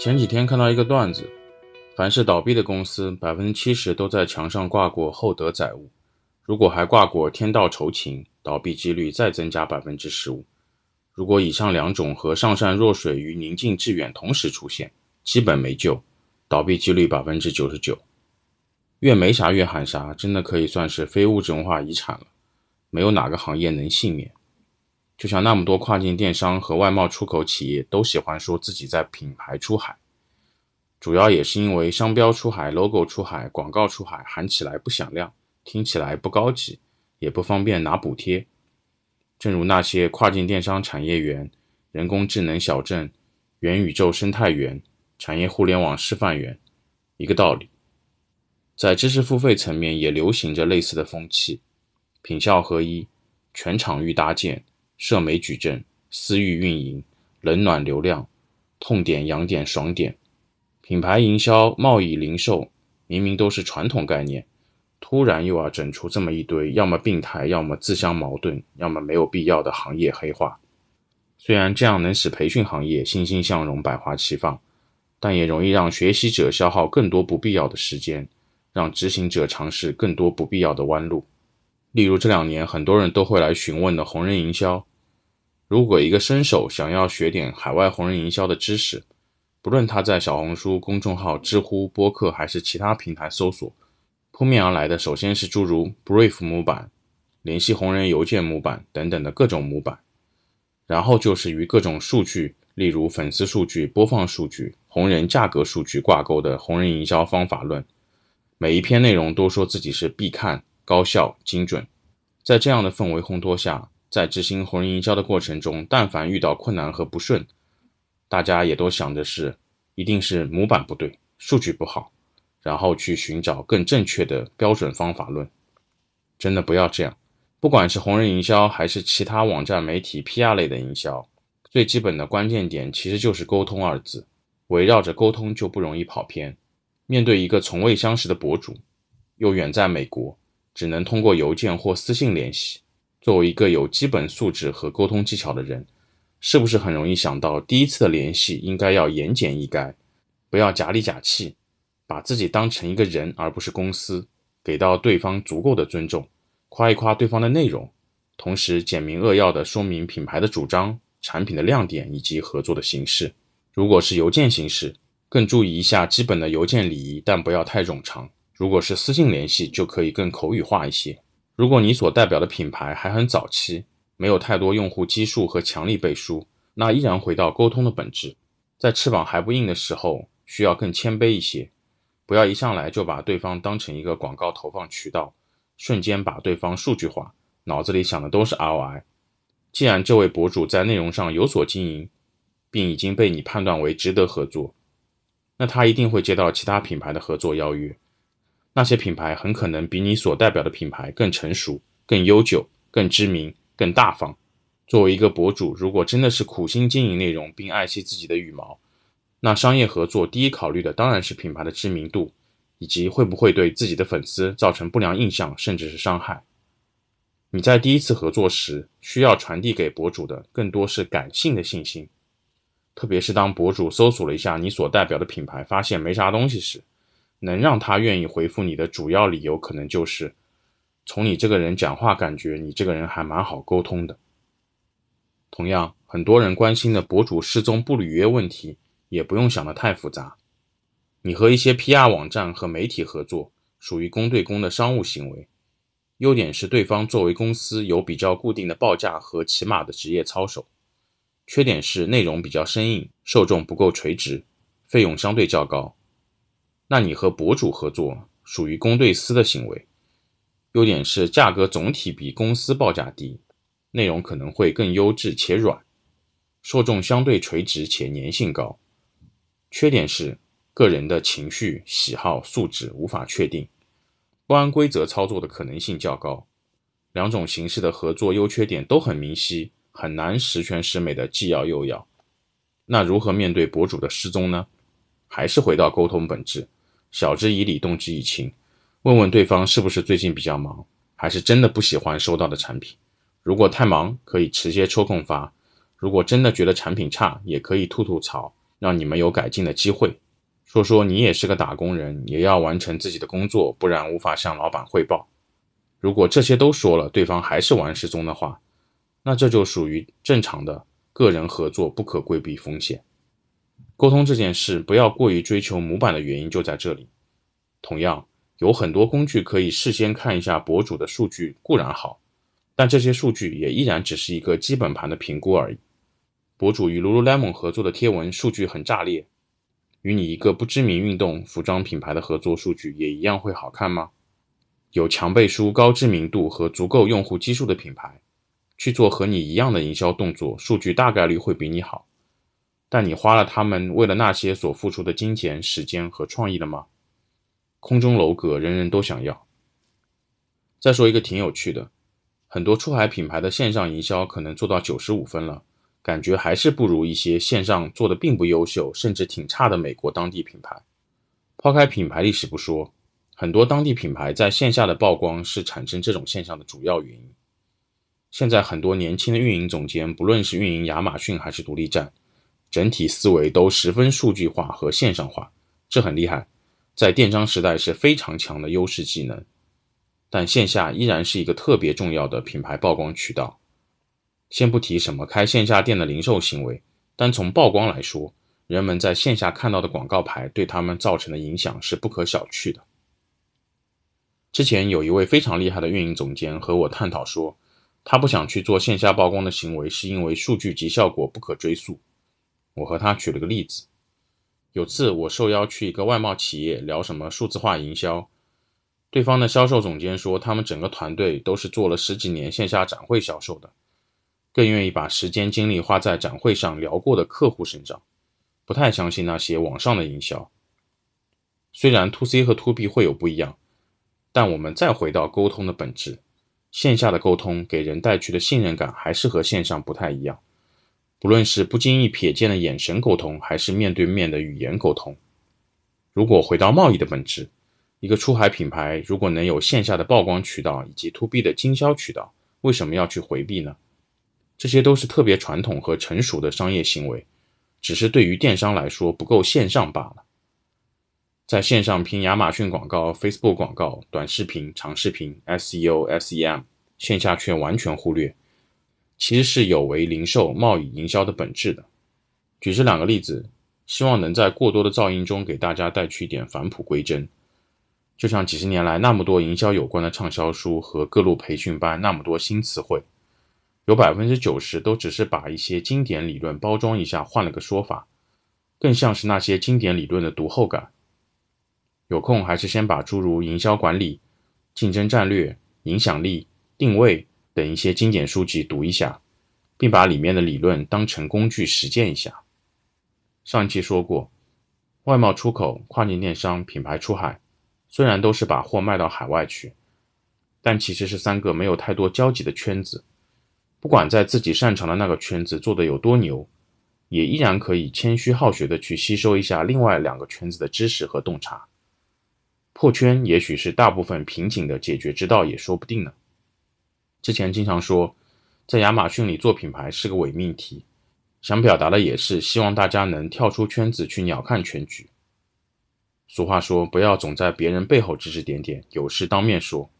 前几天看到一个段子，凡是倒闭的公司，百分之七十都在墙上挂过厚德载物，如果还挂过天道酬勤，倒闭几率再增加百分之十五。如果以上两种和上善若水与宁静致远同时出现，基本没救，倒闭几率百分之九十九。越没啥越喊啥，真的可以算是非物质文化遗产了，没有哪个行业能幸免。就像那么多跨境电商和外贸出口企业都喜欢说自己在品牌出海，主要也是因为商标出海、logo 出海、广告出海，喊起来不响亮，听起来不高级，也不方便拿补贴。正如那些跨境电商产业园、人工智能小镇、元宇宙生态园、产业互联网示范园一个道理。在知识付费层面也流行着类似的风气，品效合一，全场域搭建。设媒矩阵、私域运营、冷暖流量、痛点、痒点、爽点，品牌营销、贸易、零售，明明都是传统概念，突然又要整出这么一堆，要么病态，要么自相矛盾，要么没有必要的行业黑化。虽然这样能使培训行业欣欣向荣、百花齐放，但也容易让学习者消耗更多不必要的时间，让执行者尝试更多不必要的弯路。例如这两年很多人都会来询问的红人营销。如果一个新手想要学点海外红人营销的知识，不论他在小红书公众号、知乎、播客还是其他平台搜索，扑面而来的首先是诸如 Brief 模板、联系红人邮件模板等等的各种模板，然后就是与各种数据，例如粉丝数据、播放数据、红人价格数据挂钩的红人营销方法论。每一篇内容都说自己是必看、高效、精准，在这样的氛围烘托下。在执行红人营销的过程中，但凡遇到困难和不顺，大家也都想的是，一定是模板不对，数据不好，然后去寻找更正确的标准方法论。真的不要这样，不管是红人营销还是其他网站媒体 PR 类的营销，最基本的关键点其实就是沟通二字，围绕着沟通就不容易跑偏。面对一个从未相识的博主，又远在美国，只能通过邮件或私信联系。作为一个有基本素质和沟通技巧的人，是不是很容易想到第一次的联系应该要言简意赅，不要假里假气，把自己当成一个人而不是公司，给到对方足够的尊重，夸一夸对方的内容，同时简明扼要地说明品牌的主张、产品的亮点以及合作的形式。如果是邮件形式，更注意一下基本的邮件礼仪，但不要太冗长。如果是私信联系，就可以更口语化一些。如果你所代表的品牌还很早期，没有太多用户基数和强力背书，那依然回到沟通的本质，在翅膀还不硬的时候，需要更谦卑一些，不要一上来就把对方当成一个广告投放渠道，瞬间把对方数据化，脑子里想的都是 ROI。既然这位博主在内容上有所经营，并已经被你判断为值得合作，那他一定会接到其他品牌的合作邀约。那些品牌很可能比你所代表的品牌更成熟、更悠久、更知名、更大方。作为一个博主，如果真的是苦心经营内容并爱惜自己的羽毛，那商业合作第一考虑的当然是品牌的知名度，以及会不会对自己的粉丝造成不良印象，甚至是伤害。你在第一次合作时，需要传递给博主的更多是感性的信心，特别是当博主搜索了一下你所代表的品牌，发现没啥东西时。能让他愿意回复你的主要理由，可能就是从你这个人讲话，感觉你这个人还蛮好沟通的。同样，很多人关心的博主失踪不履约问题，也不用想得太复杂。你和一些 PR 网站和媒体合作，属于公对公的商务行为。优点是对方作为公司有比较固定的报价和起码的职业操守，缺点是内容比较生硬，受众不够垂直，费用相对较高。那你和博主合作属于公对私的行为，优点是价格总体比公司报价低，内容可能会更优质且软，受众相对垂直且粘性高。缺点是个人的情绪、喜好、素质无法确定，不按规则操作的可能性较高。两种形式的合作优缺点都很明晰，很难十全十美的既要又要。那如何面对博主的失踪呢？还是回到沟通本质。晓之以理，动之以情，问问对方是不是最近比较忙，还是真的不喜欢收到的产品。如果太忙，可以直接抽空发；如果真的觉得产品差，也可以吐吐槽，让你们有改进的机会。说说你也是个打工人，也要完成自己的工作，不然无法向老板汇报。如果这些都说了，对方还是玩失踪的话，那这就属于正常的个人合作，不可规避风险。沟通这件事，不要过于追求模板的原因就在这里。同样，有很多工具可以事先看一下博主的数据，固然好，但这些数据也依然只是一个基本盘的评估而已。博主与 Lululemon 合作的贴文数据很炸裂。与你一个不知名运动服装品牌的合作数据也一样会好看吗？有强背书、高知名度和足够用户基数的品牌，去做和你一样的营销动作，数据大概率会比你好。但你花了他们为了那些所付出的金钱、时间和创意了吗？空中楼阁，人人都想要。再说一个挺有趣的，很多出海品牌的线上营销可能做到九十五分了。感觉还是不如一些线上做的并不优秀，甚至挺差的美国当地品牌。抛开品牌历史不说，很多当地品牌在线下的曝光是产生这种现象的主要原因。现在很多年轻的运营总监，不论是运营亚马逊还是独立站，整体思维都十分数据化和线上化，这很厉害，在电商时代是非常强的优势技能。但线下依然是一个特别重要的品牌曝光渠道。先不提什么开线下店的零售行为，单从曝光来说，人们在线下看到的广告牌对他们造成的影响是不可小觑的。之前有一位非常厉害的运营总监和我探讨说，他不想去做线下曝光的行为，是因为数据及效果不可追溯。我和他举了个例子，有次我受邀去一个外贸企业聊什么数字化营销，对方的销售总监说，他们整个团队都是做了十几年线下展会销售的。更愿意把时间精力花在展会上聊过的客户身上，不太相信那些网上的营销。虽然 to C 和 to B 会有不一样，但我们再回到沟通的本质，线下的沟通给人带去的信任感还是和线上不太一样。不论是不经意瞥见的眼神沟通，还是面对面的语言沟通，如果回到贸易的本质，一个出海品牌如果能有线下的曝光渠道以及 to B 的经销渠道，为什么要去回避呢？这些都是特别传统和成熟的商业行为，只是对于电商来说不够线上罢了。在线上拼亚马逊广告、Facebook 广告、短视频、长视频、SEO、SEM，线下却完全忽略，其实是有违零售、贸易、营销的本质的。举这两个例子，希望能在过多的噪音中给大家带去一点返璞归真。就像几十年来那么多营销有关的畅销书和各路培训班，那么多新词汇。有百分之九十都只是把一些经典理论包装一下，换了个说法，更像是那些经典理论的读后感。有空还是先把诸如营销管理、竞争战略、影响力、定位等一些经典书籍读一下，并把里面的理论当成工具实践一下。上期说过，外贸出口、跨境电商、品牌出海，虽然都是把货卖到海外去，但其实是三个没有太多交集的圈子。不管在自己擅长的那个圈子做得有多牛，也依然可以谦虚好学的去吸收一下另外两个圈子的知识和洞察。破圈也许是大部分瓶颈的解决之道，也说不定呢。之前经常说，在亚马逊里做品牌是个伪命题，想表达的也是希望大家能跳出圈子去鸟看全局。俗话说，不要总在别人背后指指点点，有事当面说。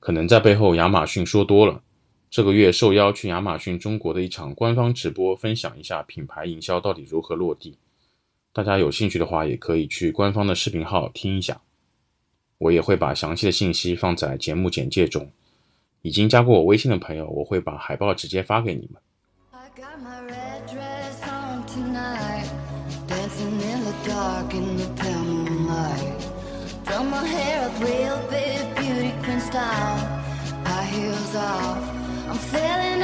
可能在背后亚马逊说多了。这个月受邀去亚马逊中国的一场官方直播，分享一下品牌营销到底如何落地。大家有兴趣的话，也可以去官方的视频号听一下。我也会把详细的信息放在节目简介中。已经加过我微信的朋友，我会把海报直接发给你们。I'm feeling